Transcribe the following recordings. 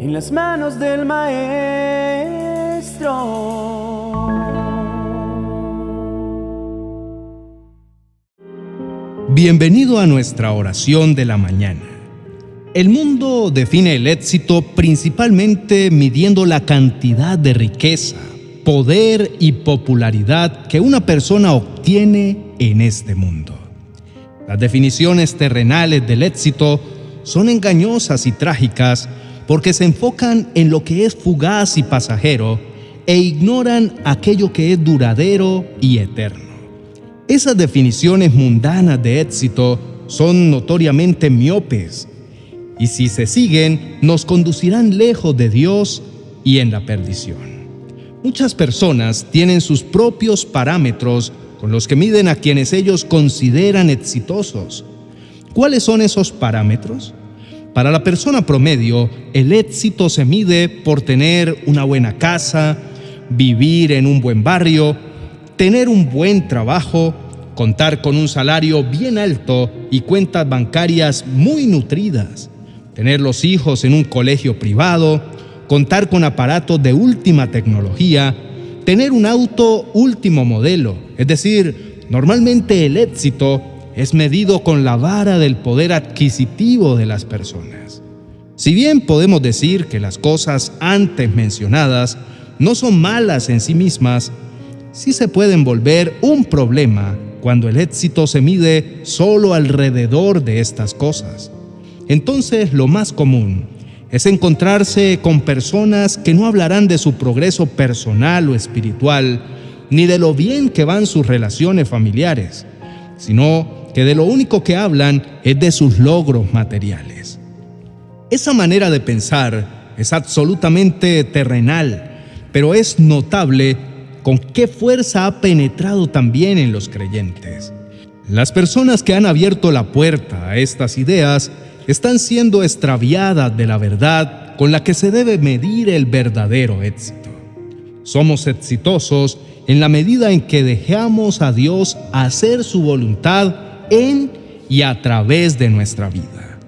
en las manos del Maestro. Bienvenido a nuestra oración de la mañana. El mundo define el éxito principalmente midiendo la cantidad de riqueza, poder y popularidad que una persona obtiene en este mundo. Las definiciones terrenales del éxito son engañosas y trágicas porque se enfocan en lo que es fugaz y pasajero e ignoran aquello que es duradero y eterno. Esas definiciones mundanas de éxito son notoriamente miopes y si se siguen nos conducirán lejos de Dios y en la perdición. Muchas personas tienen sus propios parámetros con los que miden a quienes ellos consideran exitosos. ¿Cuáles son esos parámetros? Para la persona promedio, el éxito se mide por tener una buena casa, vivir en un buen barrio, tener un buen trabajo, contar con un salario bien alto y cuentas bancarias muy nutridas, tener los hijos en un colegio privado, contar con aparatos de última tecnología, tener un auto último modelo, es decir, normalmente el éxito es medido con la vara del poder adquisitivo de las personas. Si bien podemos decir que las cosas antes mencionadas no son malas en sí mismas, sí se pueden volver un problema cuando el éxito se mide solo alrededor de estas cosas. Entonces lo más común es encontrarse con personas que no hablarán de su progreso personal o espiritual, ni de lo bien que van sus relaciones familiares, sino que de lo único que hablan es de sus logros materiales. Esa manera de pensar es absolutamente terrenal, pero es notable con qué fuerza ha penetrado también en los creyentes. Las personas que han abierto la puerta a estas ideas están siendo extraviadas de la verdad con la que se debe medir el verdadero éxito. Somos exitosos en la medida en que dejamos a Dios hacer su voluntad en y a través de nuestra vida.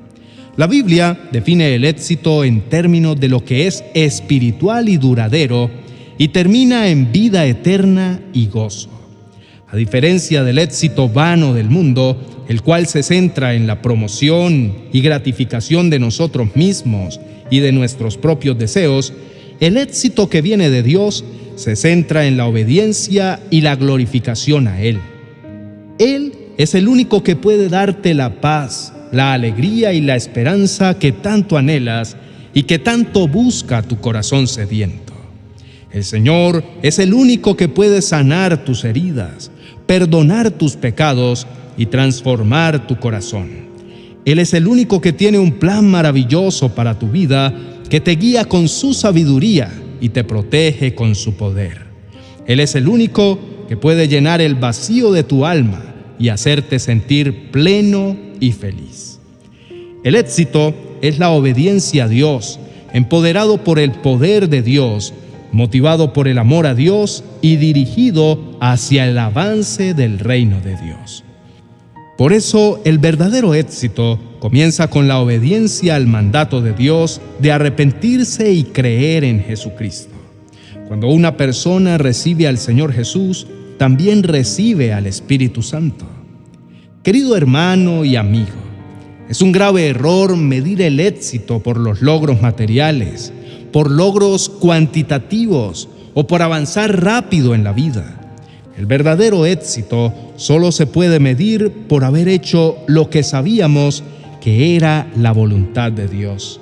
La Biblia define el éxito en términos de lo que es espiritual y duradero y termina en vida eterna y gozo. A diferencia del éxito vano del mundo, el cual se centra en la promoción y gratificación de nosotros mismos y de nuestros propios deseos, el éxito que viene de Dios se centra en la obediencia y la glorificación a Él. Él es el único que puede darte la paz, la alegría y la esperanza que tanto anhelas y que tanto busca tu corazón sediento. El Señor es el único que puede sanar tus heridas, perdonar tus pecados y transformar tu corazón. Él es el único que tiene un plan maravilloso para tu vida, que te guía con su sabiduría y te protege con su poder. Él es el único que puede llenar el vacío de tu alma y hacerte sentir pleno y feliz. El éxito es la obediencia a Dios, empoderado por el poder de Dios, motivado por el amor a Dios y dirigido hacia el avance del reino de Dios. Por eso el verdadero éxito comienza con la obediencia al mandato de Dios de arrepentirse y creer en Jesucristo. Cuando una persona recibe al Señor Jesús, también recibe al Espíritu Santo. Querido hermano y amigo, es un grave error medir el éxito por los logros materiales, por logros cuantitativos o por avanzar rápido en la vida. El verdadero éxito solo se puede medir por haber hecho lo que sabíamos que era la voluntad de Dios.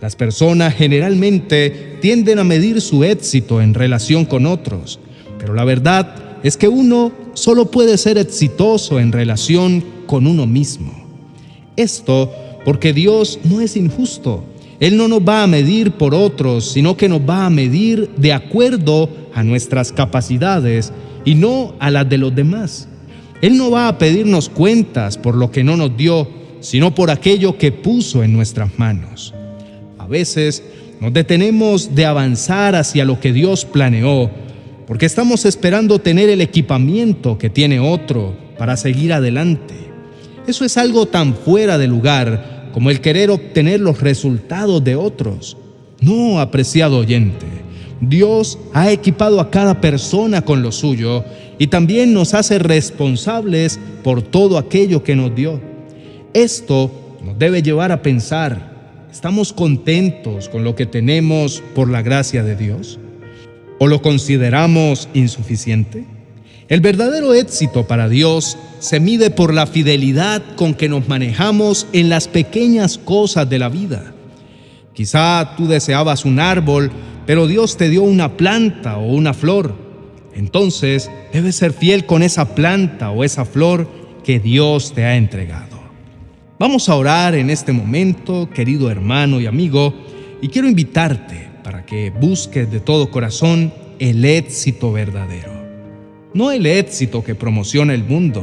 Las personas generalmente tienden a medir su éxito en relación con otros, pero la verdad es que uno solo puede ser exitoso en relación con uno mismo. Esto porque Dios no es injusto. Él no nos va a medir por otros, sino que nos va a medir de acuerdo a nuestras capacidades y no a las de los demás. Él no va a pedirnos cuentas por lo que no nos dio, sino por aquello que puso en nuestras manos. A veces nos detenemos de avanzar hacia lo que Dios planeó porque estamos esperando tener el equipamiento que tiene otro para seguir adelante. Eso es algo tan fuera de lugar como el querer obtener los resultados de otros. No, apreciado oyente, Dios ha equipado a cada persona con lo suyo y también nos hace responsables por todo aquello que nos dio. Esto nos debe llevar a pensar, ¿estamos contentos con lo que tenemos por la gracia de Dios? ¿O lo consideramos insuficiente? El verdadero éxito para Dios se mide por la fidelidad con que nos manejamos en las pequeñas cosas de la vida. Quizá tú deseabas un árbol, pero Dios te dio una planta o una flor. Entonces debes ser fiel con esa planta o esa flor que Dios te ha entregado. Vamos a orar en este momento, querido hermano y amigo, y quiero invitarte para que busques de todo corazón el éxito verdadero. No el éxito que promociona el mundo,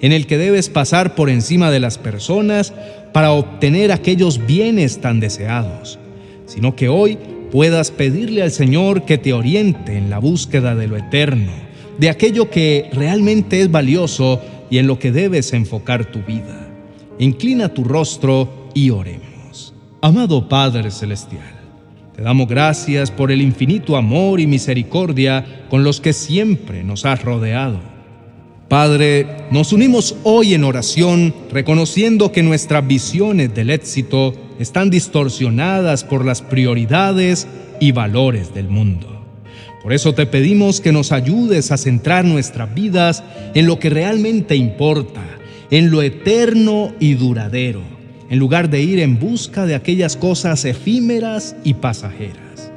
en el que debes pasar por encima de las personas para obtener aquellos bienes tan deseados, sino que hoy puedas pedirle al Señor que te oriente en la búsqueda de lo eterno, de aquello que realmente es valioso y en lo que debes enfocar tu vida. Inclina tu rostro y oremos. Amado Padre Celestial, te damos gracias por el infinito amor y misericordia con los que siempre nos has rodeado. Padre, nos unimos hoy en oración reconociendo que nuestras visiones del éxito están distorsionadas por las prioridades y valores del mundo. Por eso te pedimos que nos ayudes a centrar nuestras vidas en lo que realmente importa, en lo eterno y duradero, en lugar de ir en busca de aquellas cosas efímeras y pasajeras.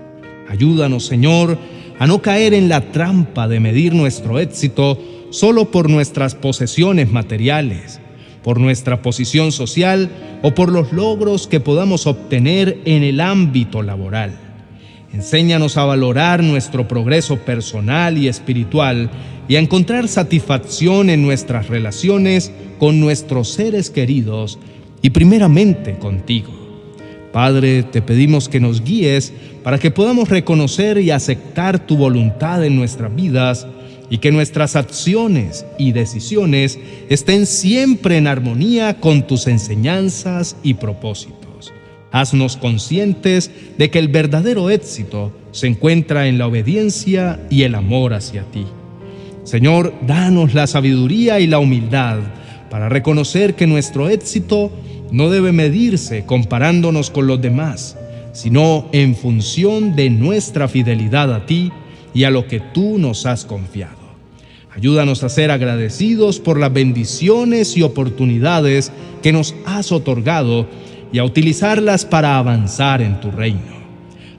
Ayúdanos, Señor, a no caer en la trampa de medir nuestro éxito solo por nuestras posesiones materiales, por nuestra posición social o por los logros que podamos obtener en el ámbito laboral. Enséñanos a valorar nuestro progreso personal y espiritual y a encontrar satisfacción en nuestras relaciones con nuestros seres queridos y primeramente contigo. Padre, te pedimos que nos guíes para que podamos reconocer y aceptar tu voluntad en nuestras vidas y que nuestras acciones y decisiones estén siempre en armonía con tus enseñanzas y propósitos. Haznos conscientes de que el verdadero éxito se encuentra en la obediencia y el amor hacia ti. Señor, danos la sabiduría y la humildad para reconocer que nuestro éxito no debe medirse comparándonos con los demás, sino en función de nuestra fidelidad a ti y a lo que tú nos has confiado. Ayúdanos a ser agradecidos por las bendiciones y oportunidades que nos has otorgado y a utilizarlas para avanzar en tu reino.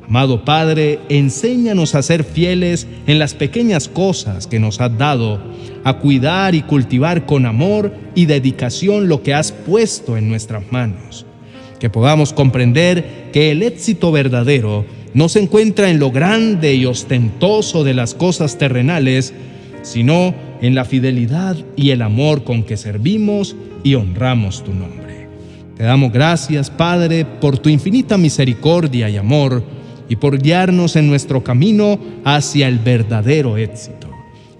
Amado Padre, enséñanos a ser fieles en las pequeñas cosas que nos has dado, a cuidar y cultivar con amor y dedicación lo que has puesto en nuestras manos. Que podamos comprender que el éxito verdadero no se encuentra en lo grande y ostentoso de las cosas terrenales, sino en la fidelidad y el amor con que servimos y honramos tu nombre. Te damos gracias, Padre, por tu infinita misericordia y amor y por guiarnos en nuestro camino hacia el verdadero éxito.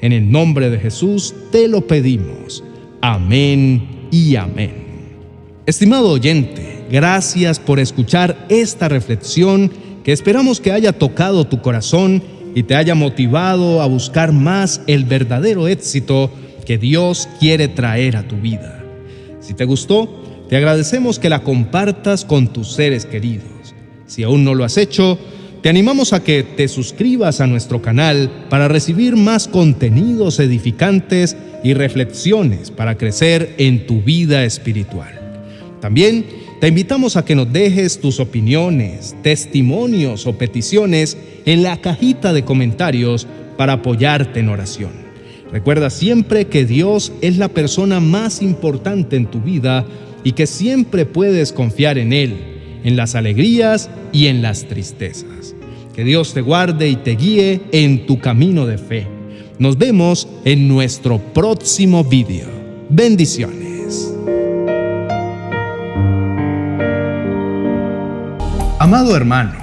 En el nombre de Jesús te lo pedimos. Amén y amén. Estimado oyente, gracias por escuchar esta reflexión que esperamos que haya tocado tu corazón y te haya motivado a buscar más el verdadero éxito que Dios quiere traer a tu vida. Si te gustó, te agradecemos que la compartas con tus seres queridos. Si aún no lo has hecho, te animamos a que te suscribas a nuestro canal para recibir más contenidos edificantes y reflexiones para crecer en tu vida espiritual. También te invitamos a que nos dejes tus opiniones, testimonios o peticiones en la cajita de comentarios para apoyarte en oración. Recuerda siempre que Dios es la persona más importante en tu vida y que siempre puedes confiar en Él, en las alegrías y en las tristezas. Que Dios te guarde y te guíe en tu camino de fe. Nos vemos en nuestro próximo video. Bendiciones. Amado hermano,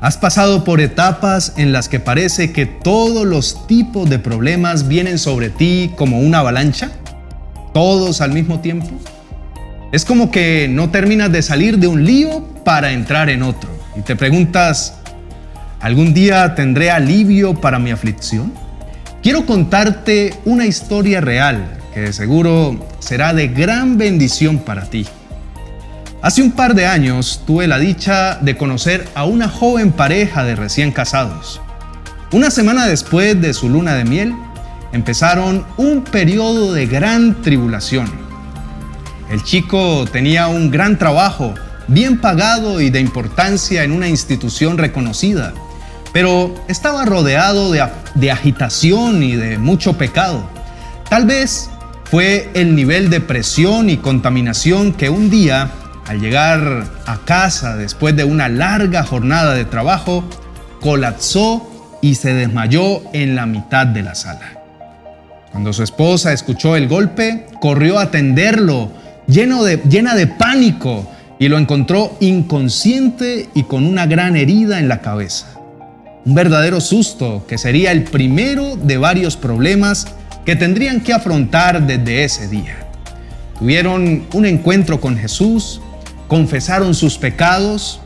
¿has pasado por etapas en las que parece que todos los tipos de problemas vienen sobre ti como una avalancha? ¿Todos al mismo tiempo? Es como que no terminas de salir de un lío para entrar en otro y te preguntas, ¿Algún día tendré alivio para mi aflicción? Quiero contarte una historia real que de seguro será de gran bendición para ti. Hace un par de años tuve la dicha de conocer a una joven pareja de recién casados. Una semana después de su luna de miel, empezaron un periodo de gran tribulación. El chico tenía un gran trabajo, bien pagado y de importancia en una institución reconocida, pero estaba rodeado de, agitación y de mucho pecado. Tal vez fue el nivel de presión y contaminación que un día, al llegar a casa después de una larga jornada de trabajo, colapsó y se desmayó en la mitad de la sala. Cuando su esposa escuchó el golpe, corrió a atenderlo, llena de pánico, y lo encontró inconsciente y con una gran herida en la cabeza. Un verdadero susto que sería el primero de varios problemas que tendrían que afrontar desde ese día. Tuvieron un encuentro con Jesús, confesaron sus pecados,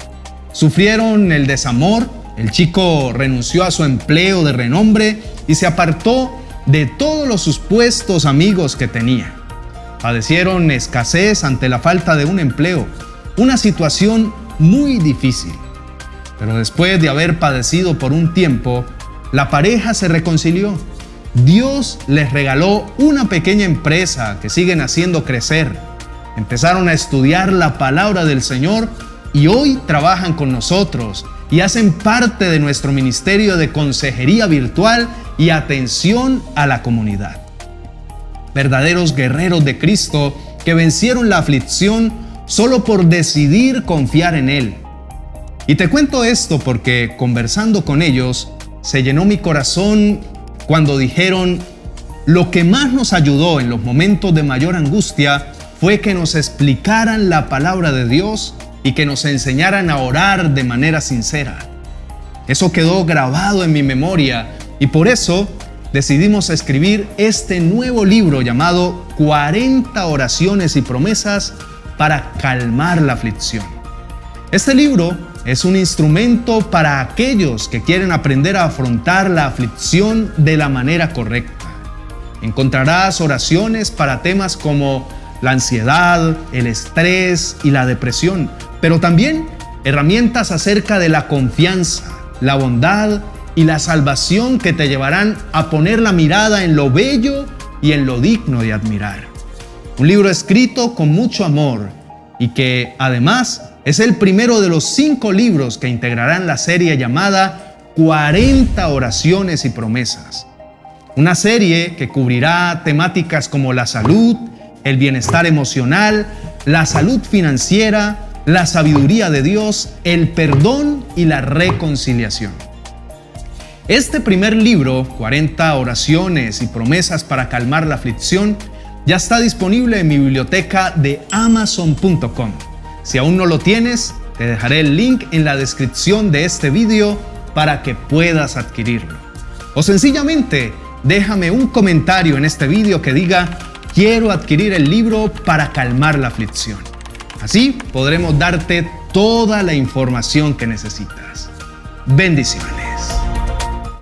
sufrieron el desamor, el chico renunció a su empleo de renombre y se apartó de todos los supuestos amigos que tenía. Padecieron escasez ante la falta de un empleo, una situación muy difícil. Pero después de haber padecido por un tiempo, la pareja se reconcilió Dios les regaló una pequeña empresa que siguen haciendo crecer. Empezaron a estudiar la palabra del Señor y hoy trabajan con nosotros y hacen parte de nuestro ministerio de consejería virtual y atención a la comunidad. Verdaderos guerreros de Cristo que vencieron la aflicción solo por decidir confiar en Él. Y te cuento esto porque conversando con ellos, se llenó mi corazón cuando dijeron, lo que más nos ayudó en los momentos de mayor angustia fue que nos explicaran la palabra de Dios y que nos enseñaran a orar de manera sincera. Eso quedó grabado en mi memoria y por eso decidimos escribir este nuevo libro llamado 40 oraciones y promesas para calmar la aflicción. Este libro es un instrumento para aquellos que quieren aprender a afrontar la aflicción de la manera correcta. Encontrarás oraciones para temas como la ansiedad, el estrés y la depresión, pero también herramientas acerca de la confianza, la bondad y la salvación que te llevarán a poner la mirada en lo bello y en lo digno de admirar. Un libro escrito con mucho amor y que además es el primero de los cinco libros que integrarán la serie llamada 40 oraciones y promesas. Una serie que cubrirá temáticas como la salud, el bienestar emocional, la salud financiera, la sabiduría de Dios, el perdón y la reconciliación. Este primer libro, 40 oraciones y promesas para calmar la aflicción, ya está disponible en mi biblioteca de amazon.com. Si aún no lo tienes, te dejaré el link en la descripción de este video para que puedas adquirirlo. O sencillamente, déjame un comentario en este video que diga quiero adquirir el libro para calmar la aflicción. Así podremos darte toda la información que necesitas. Bendiciones.